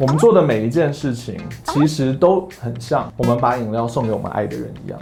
我们做的每一件事情，其实都很像我们把饮料送给我们爱的人一样。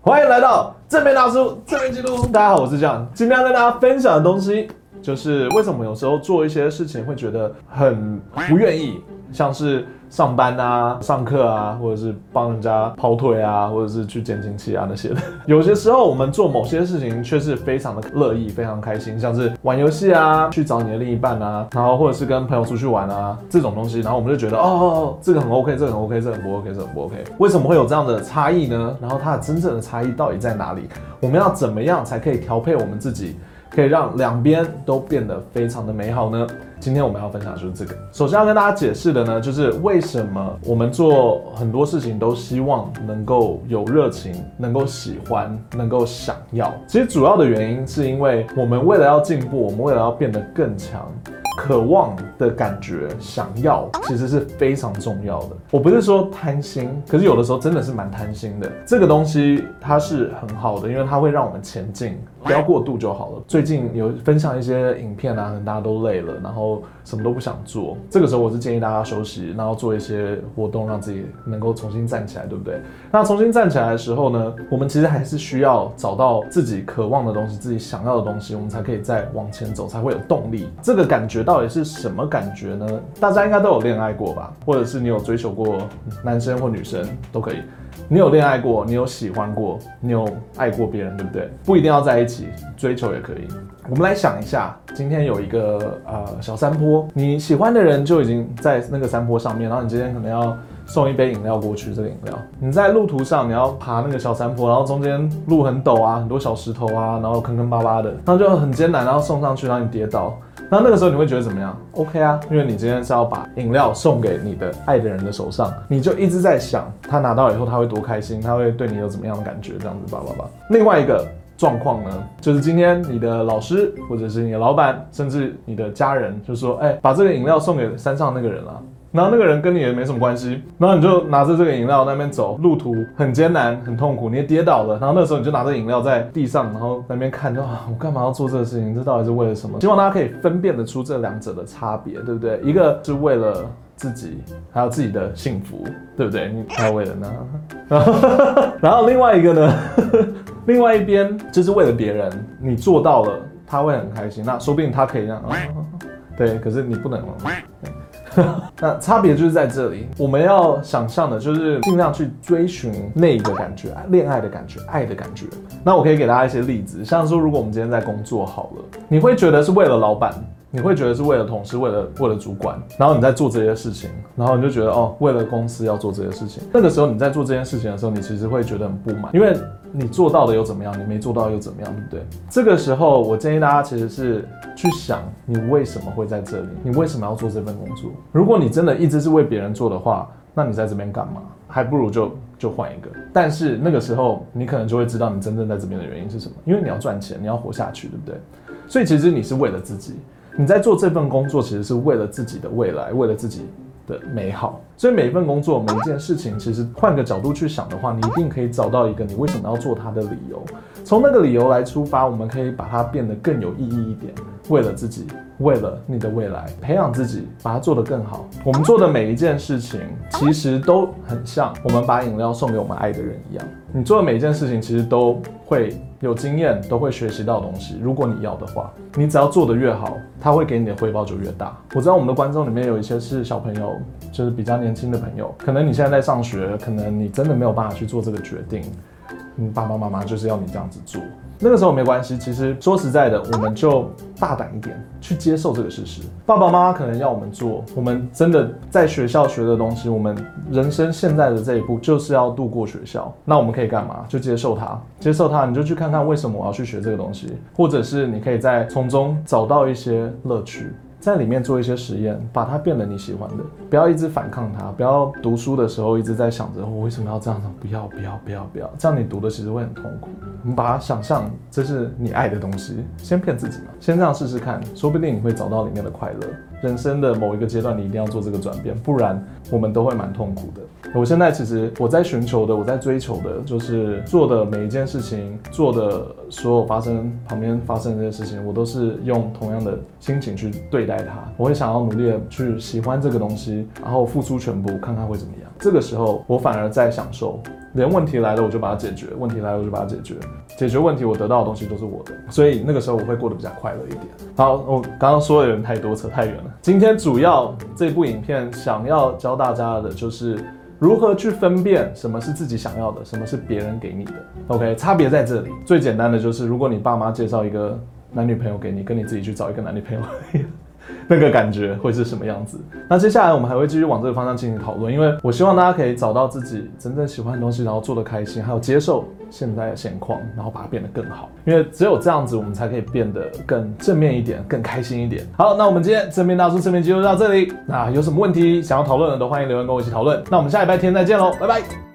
欢迎来到正面大叔正面记录。大家好，我是酱。今天要跟大家分享的东西，就是为什么有时候做一些事情会觉得很不愿意，像是。上班啊，上课啊，或者是帮人家跑腿啊，或者是去捡亲戚啊那些的。有些时候我们做某些事情却是非常的乐意，非常开心，像是玩游戏啊，去找你的另一半啊，然后或者是跟朋友出去玩啊这种东西，然后我们就觉得哦，这个很 OK，这个很 OK，这个很不 OK，这个很不 OK。为什么会有这样的差异呢？然后它的真正的差异到底在哪里？我们要怎么样才可以调配我们自己，可以让两边都变得非常的美好呢？今天我们要分享的就是这个。首先要跟大家解释的呢，就是为什么我们做很多事情都希望能够有热情，能够喜欢，能够想要。其实主要的原因是因为我们为了要进步，我们为了要变得更强。渴望的感觉，想要其实是非常重要的。我不是说贪心，可是有的时候真的是蛮贪心的。这个东西它是很好的，因为它会让我们前进，不要过度就好了。最近有分享一些影片啊，可能大家都累了，然后什么都不想做。这个时候我是建议大家休息，然后做一些活动，让自己能够重新站起来，对不对？那重新站起来的时候呢，我们其实还是需要找到自己渴望的东西，自己想要的东西，我们才可以再往前走，才会有动力。这个感觉。到底是什么感觉呢？大家应该都有恋爱过吧，或者是你有追求过男生或女生都可以。你有恋爱过，你有喜欢过，你有爱过别人，对不对？不一定要在一起，追求也可以。我们来想一下，今天有一个呃小山坡，你喜欢的人就已经在那个山坡上面，然后你今天可能要。送一杯饮料过去，这个饮料。你在路途上，你要爬那个小山坡，然后中间路很陡啊，很多小石头啊，然后坑坑巴巴的，然后就很艰难，然后送上去，然后你跌倒，然后那个时候你会觉得怎么样？OK 啊，因为你今天是要把饮料送给你的爱的人的手上，你就一直在想他拿到以后他会多开心，他会对你有怎么样的感觉，这样子吧吧吧。另外一个状况呢，就是今天你的老师或者是你的老板，甚至你的家人，就说，哎，把这个饮料送给山上那个人了。然后那个人跟你也没什么关系，然后你就拿着这个饮料那边走，路途很艰难，很痛苦，你也跌倒了。然后那时候你就拿着饮料在地上，然后那边看，就啊，我干嘛要做这个事情？这到底是为了什么？希望大家可以分辨得出这两者的差别，对不对？一个是为了自己，还有自己的幸福，对不对？你还有为了呢？然后，另外一个呢？另外一边就是为了别人，你做到了，他会很开心。那说不定他可以这样，啊，对，可是你不能。那差别就是在这里，我们要想象的就是尽量去追寻那个感觉，恋爱的感觉，爱的感觉。那我可以给大家一些例子，像说，如果我们今天在工作好了，你会觉得是为了老板，你会觉得是为了同事，为了为了主管，然后你在做这些事情，然后你就觉得哦，为了公司要做这些事情。那个时候你在做这件事情的时候，你其实会觉得很不满，因为。你做到的又怎么样？你没做到又怎么样？对不对？这个时候，我建议大家其实是去想，你为什么会在这里？你为什么要做这份工作？如果你真的一直是为别人做的话，那你在这边干嘛？还不如就就换一个。但是那个时候，你可能就会知道你真正在这边的原因是什么？因为你要赚钱，你要活下去，对不对？所以其实你是为了自己，你在做这份工作，其实是为了自己的未来，为了自己。的美好，所以每一份工作，每一件事情，其实换个角度去想的话，你一定可以找到一个你为什么要做它的理由。从那个理由来出发，我们可以把它变得更有意义一点。为了自己，为了你的未来，培养自己，把它做得更好。我们做的每一件事情，其实都很像我们把饮料送给我们爱的人一样。你做的每一件事情，其实都会有经验，都会学习到东西。如果你要的话，你只要做得越好，他会给你的回报就越大。我知道我们的观众里面有一些是小朋友，就是比较年轻的朋友，可能你现在在上学，可能你真的没有办法去做这个决定。你爸爸妈妈就是要你这样子做。那个时候没关系，其实说实在的，我们就大胆一点去接受这个事实。爸爸妈妈可能要我们做，我们真的在学校学的东西，我们人生现在的这一步就是要度过学校。那我们可以干嘛？就接受它，接受它，你就去看看为什么我要去学这个东西，或者是你可以在从中找到一些乐趣。在里面做一些实验，把它变得你喜欢的，不要一直反抗它，不要读书的时候一直在想着我为什么要这样子，不要不要不要不要，这样你读的其实会很痛苦。我们把它想象这是你爱的东西，先骗自己嘛，先这样试试看，说不定你会找到里面的快乐。人生的某一个阶段，你一定要做这个转变，不然我们都会蛮痛苦的。我现在其实我在寻求的，我在追求的，就是做的每一件事情，做的所有发生旁边发生的这些事情，我都是用同样的心情去对待它。我会想要努力的去喜欢这个东西，然后付出全部，看看会怎么样。这个时候，我反而在享受。连问题来了，我就把它解决；问题来了，我就把它解决。解决问题，我得到的东西都是我的，所以那个时候我会过得比较快乐一点。好，我刚刚说的人太多，扯太远了。今天主要这部影片想要教大家的就是如何去分辨什么是自己想要的，什么是别人给你的。OK，差别在这里。最简单的就是，如果你爸妈介绍一个男女朋友给你，跟你自己去找一个男女朋友。那个感觉会是什么样子？那接下来我们还会继续往这个方向进行讨论，因为我希望大家可以找到自己真正喜欢的东西，然后做得开心，还有接受现在的现况，然后把它变得更好。因为只有这样子，我们才可以变得更正面一点，更开心一点。好，那我们今天正面大叔正面记录到这里。那有什么问题想要讨论的，都欢迎留言跟我一起讨论。那我们下礼拜天再见喽，拜拜。